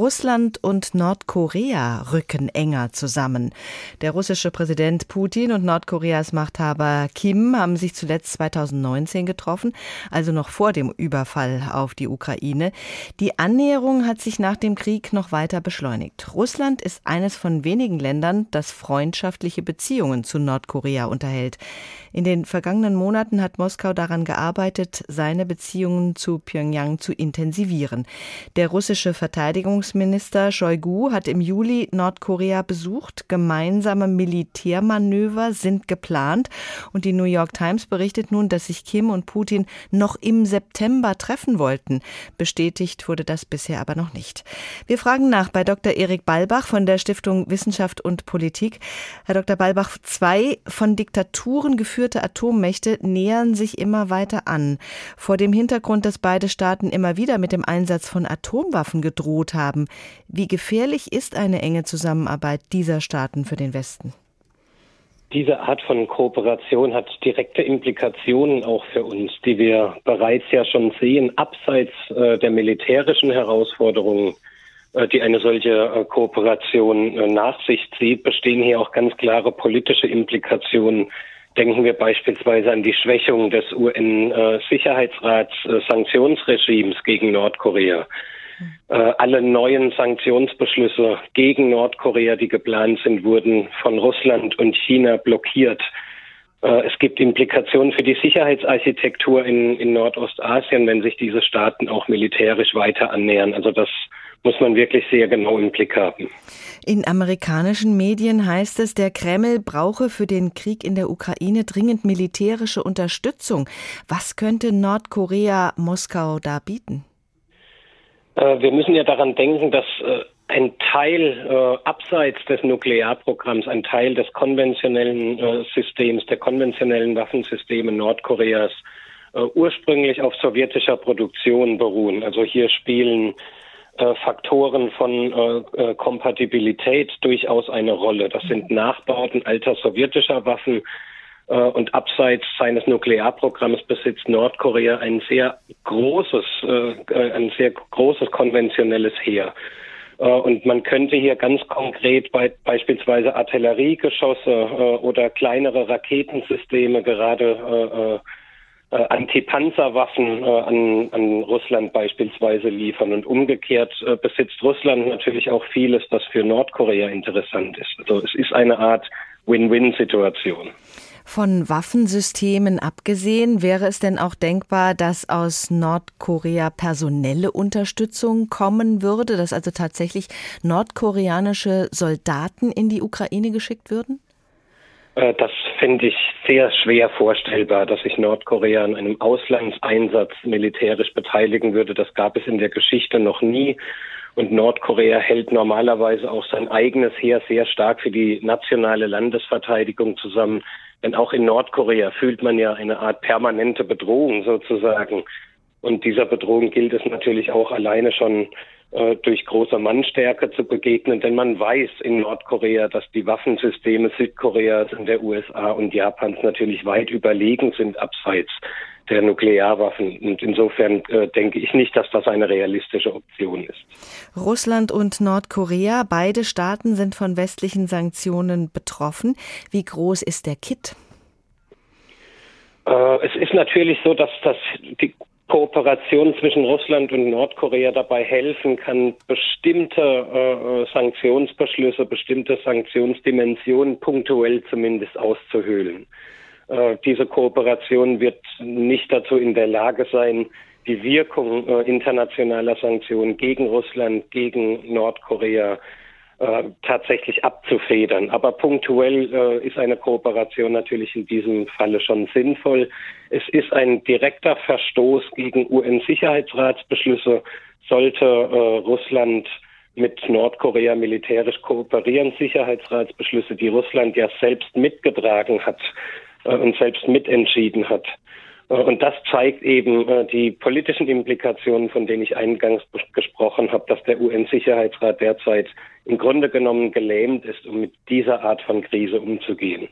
Russland und Nordkorea rücken enger zusammen. Der russische Präsident Putin und Nordkoreas Machthaber Kim haben sich zuletzt 2019 getroffen, also noch vor dem Überfall auf die Ukraine. Die Annäherung hat sich nach dem Krieg noch weiter beschleunigt. Russland ist eines von wenigen Ländern, das freundschaftliche Beziehungen zu Nordkorea unterhält. In den vergangenen Monaten hat Moskau daran gearbeitet, seine Beziehungen zu Pyongyang zu intensivieren. Der russische Verteidigungsminister Shoigu hat im Juli Nordkorea besucht. Gemeinsame Militärmanöver sind geplant. Und die New York Times berichtet nun, dass sich Kim und Putin noch im September treffen wollten. Bestätigt wurde das bisher aber noch nicht. Wir fragen nach bei Dr. Erik Balbach von der Stiftung Wissenschaft und Politik. Herr Dr. Balbach, zwei von Diktaturen geführte Atommächte nähern sich immer weiter an. Vor dem Hintergrund, dass beide Staaten immer wieder mit dem Einsatz von Atomwaffen gedroht haben. Wie gefährlich ist eine enge Zusammenarbeit dieser Staaten für den Westen? Diese Art von Kooperation hat direkte Implikationen auch für uns, die wir bereits ja schon sehen, abseits äh, der militärischen Herausforderungen, äh, die eine solche äh, Kooperation äh, nach sich zieht, bestehen hier auch ganz klare politische Implikationen. Denken wir beispielsweise an die Schwächung des UN-Sicherheitsrats äh, Sanktionsregimes gegen Nordkorea. Äh, alle neuen Sanktionsbeschlüsse gegen Nordkorea, die geplant sind, wurden von Russland und China blockiert. Äh, es gibt Implikationen für die Sicherheitsarchitektur in, in Nordostasien, wenn sich diese Staaten auch militärisch weiter annähern. Also das muss man wirklich sehr genau im Blick haben. In amerikanischen Medien heißt es, der Kreml brauche für den Krieg in der Ukraine dringend militärische Unterstützung. Was könnte Nordkorea Moskau da bieten? Äh, wir müssen ja daran denken, dass äh, ein Teil äh, abseits des Nuklearprogramms, ein Teil des konventionellen äh, Systems, der konventionellen Waffensysteme Nordkoreas äh, ursprünglich auf sowjetischer Produktion beruhen. Also hier spielen äh, Faktoren von Kompatibilität durchaus eine Rolle. Das sind Nachbauten alter sowjetischer Waffen, und abseits seines Nuklearprogramms besitzt Nordkorea ein sehr großes, äh, ein sehr großes konventionelles Heer. Äh, und man könnte hier ganz konkret bei, beispielsweise Artilleriegeschosse oder kleinere Raketensysteme, gerade äh, Antipanzerwaffen äh, an, an Russland beispielsweise liefern. Und umgekehrt äh, besitzt Russland natürlich auch vieles, das für Nordkorea interessant ist. Also es ist eine Art Win-Win-Situation. Von Waffensystemen abgesehen, wäre es denn auch denkbar, dass aus Nordkorea personelle Unterstützung kommen würde, dass also tatsächlich nordkoreanische Soldaten in die Ukraine geschickt würden? Äh, das finde ich sehr schwer vorstellbar, dass sich Nordkorea an einem Auslandseinsatz militärisch beteiligen würde. Das gab es in der Geschichte noch nie. Und Nordkorea hält normalerweise auch sein eigenes Heer sehr stark für die nationale Landesverteidigung zusammen. Denn auch in Nordkorea fühlt man ja eine Art permanente Bedrohung sozusagen. Und dieser Bedrohung gilt es natürlich auch alleine schon äh, durch große Mannstärke zu begegnen, denn man weiß in Nordkorea, dass die Waffensysteme Südkoreas und der USA und Japans natürlich weit überlegen sind abseits der Nuklearwaffen. Und insofern äh, denke ich nicht, dass das eine realistische Option ist. Russland und Nordkorea, beide Staaten sind von westlichen Sanktionen betroffen. Wie groß ist der Kit? Äh, es ist natürlich so, dass das die Kooperation zwischen Russland und Nordkorea dabei helfen kann, bestimmte äh, Sanktionsbeschlüsse, bestimmte Sanktionsdimensionen punktuell zumindest auszuhöhlen. Äh, diese Kooperation wird nicht dazu in der Lage sein, die Wirkung äh, internationaler Sanktionen gegen Russland, gegen Nordkorea äh, tatsächlich abzufedern. Aber punktuell äh, ist eine Kooperation natürlich in diesem Falle schon sinnvoll. Es ist ein direkter Verstoß gegen UN-Sicherheitsratsbeschlüsse. Sollte äh, Russland mit Nordkorea militärisch kooperieren, Sicherheitsratsbeschlüsse, die Russland ja selbst mitgetragen hat, äh, und selbst mitentschieden hat. Und das zeigt eben äh, die politischen Implikationen, von denen ich eingangs gesprochen habe, dass der UN-Sicherheitsrat derzeit im Grunde genommen gelähmt ist, um mit dieser Art von Krise umzugehen.